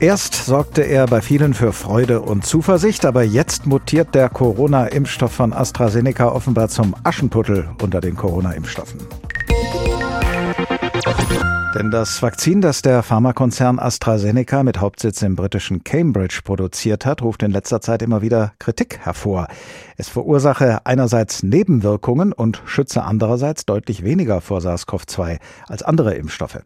Erst sorgte er bei vielen für Freude und Zuversicht, aber jetzt mutiert der Corona-Impfstoff von AstraZeneca offenbar zum Aschenputtel unter den Corona-Impfstoffen. Denn das Vakzin, das der Pharmakonzern AstraZeneca mit Hauptsitz im britischen Cambridge produziert hat, ruft in letzter Zeit immer wieder Kritik hervor. Es verursache einerseits Nebenwirkungen und schütze andererseits deutlich weniger vor SARS-CoV-2 als andere Impfstoffe.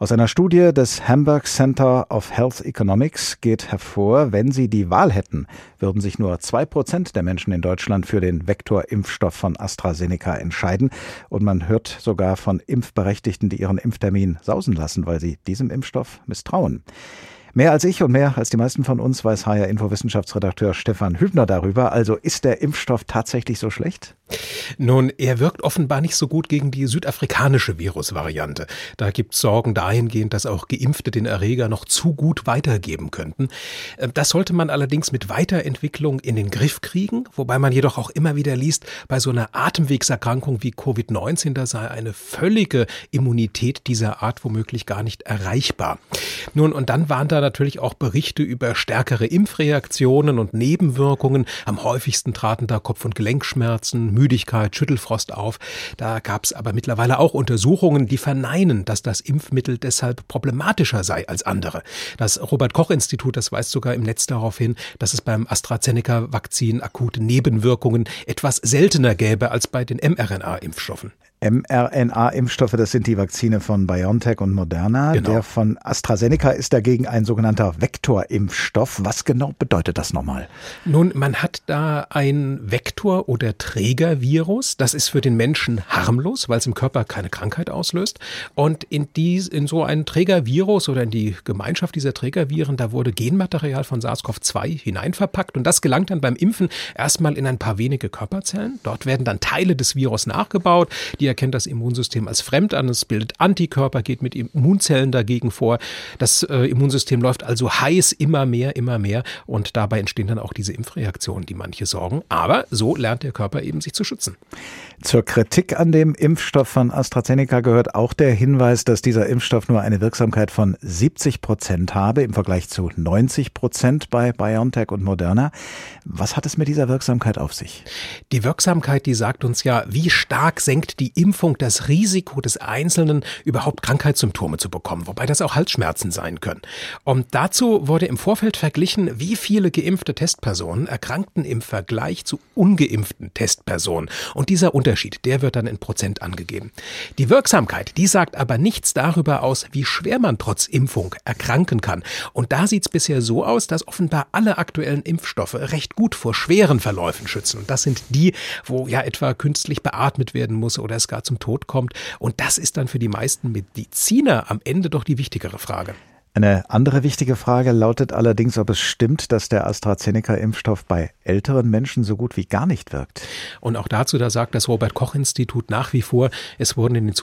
Aus einer Studie des Hamburg Center of Health Economics geht hervor, wenn Sie die Wahl hätten, würden sich nur zwei Prozent der Menschen in Deutschland für den Vektorimpfstoff von AstraZeneca entscheiden. Und man hört sogar von Impfberechtigten, die ihren Impftermin sausen lassen, weil sie diesem Impfstoff misstrauen. Mehr als ich und mehr als die meisten von uns weiß HR Info Wissenschaftsredakteur Stefan Hübner darüber. Also ist der Impfstoff tatsächlich so schlecht? Nun, er wirkt offenbar nicht so gut gegen die südafrikanische Virusvariante. Da gibt es Sorgen dahingehend, dass auch Geimpfte den Erreger noch zu gut weitergeben könnten. Äh, das sollte man allerdings mit Weiterentwicklung in den Griff kriegen, wobei man jedoch auch immer wieder liest, bei so einer Atemwegserkrankung wie Covid-19, da sei eine völlige Immunität dieser Art womöglich gar nicht erreichbar. Nun, und dann waren da natürlich auch Berichte über stärkere Impfreaktionen und Nebenwirkungen. Am häufigsten traten da Kopf- und Gelenkschmerzen, Müdigkeit, Schüttelfrost auf. Da gab es aber mittlerweile auch Untersuchungen, die verneinen, dass das Impfmittel deshalb problematischer sei als andere. Das Robert Koch Institut, das weist sogar im Netz darauf hin, dass es beim AstraZeneca-Vakzin akute Nebenwirkungen etwas seltener gäbe als bei den mRNA-Impfstoffen mRNA-Impfstoffe, das sind die Vakzine von BioNTech und Moderna. Genau. Der von AstraZeneca ist dagegen ein sogenannter Vektorimpfstoff. Was genau bedeutet das nochmal? Nun, man hat da ein Vektor- oder Trägervirus. Das ist für den Menschen harmlos, weil es im Körper keine Krankheit auslöst. Und in, dies, in so ein Trägervirus oder in die Gemeinschaft dieser Trägerviren, da wurde Genmaterial von SARS-CoV-2 hineinverpackt. Und das gelangt dann beim Impfen erstmal in ein paar wenige Körperzellen. Dort werden dann Teile des Virus nachgebaut. Die erkennt das Immunsystem als fremd an, es bildet Antikörper, geht mit Immunzellen dagegen vor. Das äh, Immunsystem läuft also heiß immer mehr, immer mehr und dabei entstehen dann auch diese Impfreaktionen, die manche sorgen. Aber so lernt der Körper eben sich zu schützen. Zur Kritik an dem Impfstoff von AstraZeneca gehört auch der Hinweis, dass dieser Impfstoff nur eine Wirksamkeit von 70 Prozent habe im Vergleich zu 90 Prozent bei BioNTech und Moderna. Was hat es mit dieser Wirksamkeit auf sich? Die Wirksamkeit, die sagt uns ja, wie stark senkt die Impfung das Risiko des Einzelnen, überhaupt Krankheitssymptome zu bekommen, wobei das auch Halsschmerzen sein können. Und dazu wurde im Vorfeld verglichen, wie viele geimpfte Testpersonen erkrankten im Vergleich zu ungeimpften Testpersonen. Und dieser Unterschied, der wird dann in Prozent angegeben. Die Wirksamkeit, die sagt aber nichts darüber aus, wie schwer man trotz Impfung erkranken kann. Und da sieht es bisher so aus, dass offenbar alle aktuellen Impfstoffe recht gut vor schweren Verläufen schützen. Und das sind die, wo ja etwa künstlich beatmet werden muss oder es gar zum Tod kommt. Und das ist dann für die meisten Mediziner am Ende doch die wichtigere Frage. Eine andere wichtige Frage lautet allerdings, ob es stimmt, dass der AstraZeneca-Impfstoff bei älteren Menschen so gut wie gar nicht wirkt. Und auch dazu, da sagt das Robert-Koch-Institut nach wie vor, es wurden in den,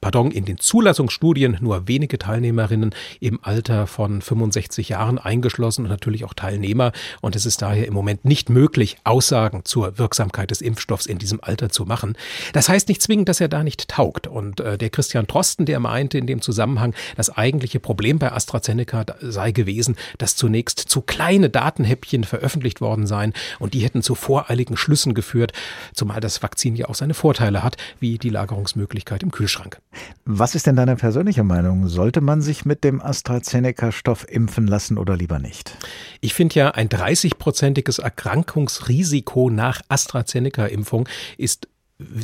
pardon, in den Zulassungsstudien nur wenige Teilnehmerinnen im Alter von 65 Jahren eingeschlossen und natürlich auch Teilnehmer. Und es ist daher im Moment nicht möglich, Aussagen zur Wirksamkeit des Impfstoffs in diesem Alter zu machen. Das heißt nicht zwingend, dass er da nicht taugt. Und äh, der Christian Trosten, der meinte in dem Zusammenhang, das eigentliche Problem bei AstraZeneca sei gewesen, dass zunächst zu kleine Datenhäppchen veröffentlicht worden seien und die hätten zu voreiligen Schlüssen geführt, zumal das Vakzin ja auch seine Vorteile hat, wie die Lagerungsmöglichkeit im Kühlschrank. Was ist denn deine persönliche Meinung? Sollte man sich mit dem AstraZeneca-Stoff impfen lassen oder lieber nicht? Ich finde ja, ein 30-prozentiges Erkrankungsrisiko nach AstraZeneca-Impfung ist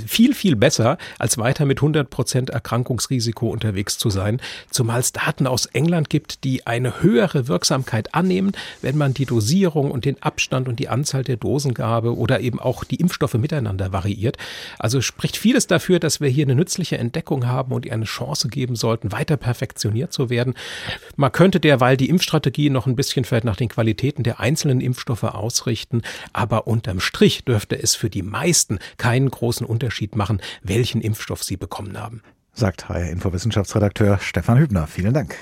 viel, viel besser, als weiter mit 100 Prozent Erkrankungsrisiko unterwegs zu sein, zumal es Daten aus England gibt, die eine höhere Wirksamkeit annehmen, wenn man die Dosierung und den Abstand und die Anzahl der Dosengabe oder eben auch die Impfstoffe miteinander variiert. Also spricht vieles dafür, dass wir hier eine nützliche Entdeckung haben und ihr eine Chance geben sollten, weiter perfektioniert zu werden. Man könnte derweil die Impfstrategie noch ein bisschen vielleicht nach den Qualitäten der einzelnen Impfstoffe ausrichten, aber unterm Strich dürfte es für die meisten keinen großen großen Unterschied machen, welchen Impfstoff sie bekommen haben. Sagt HR Info Wissenschaftsredakteur Stefan Hübner. Vielen Dank.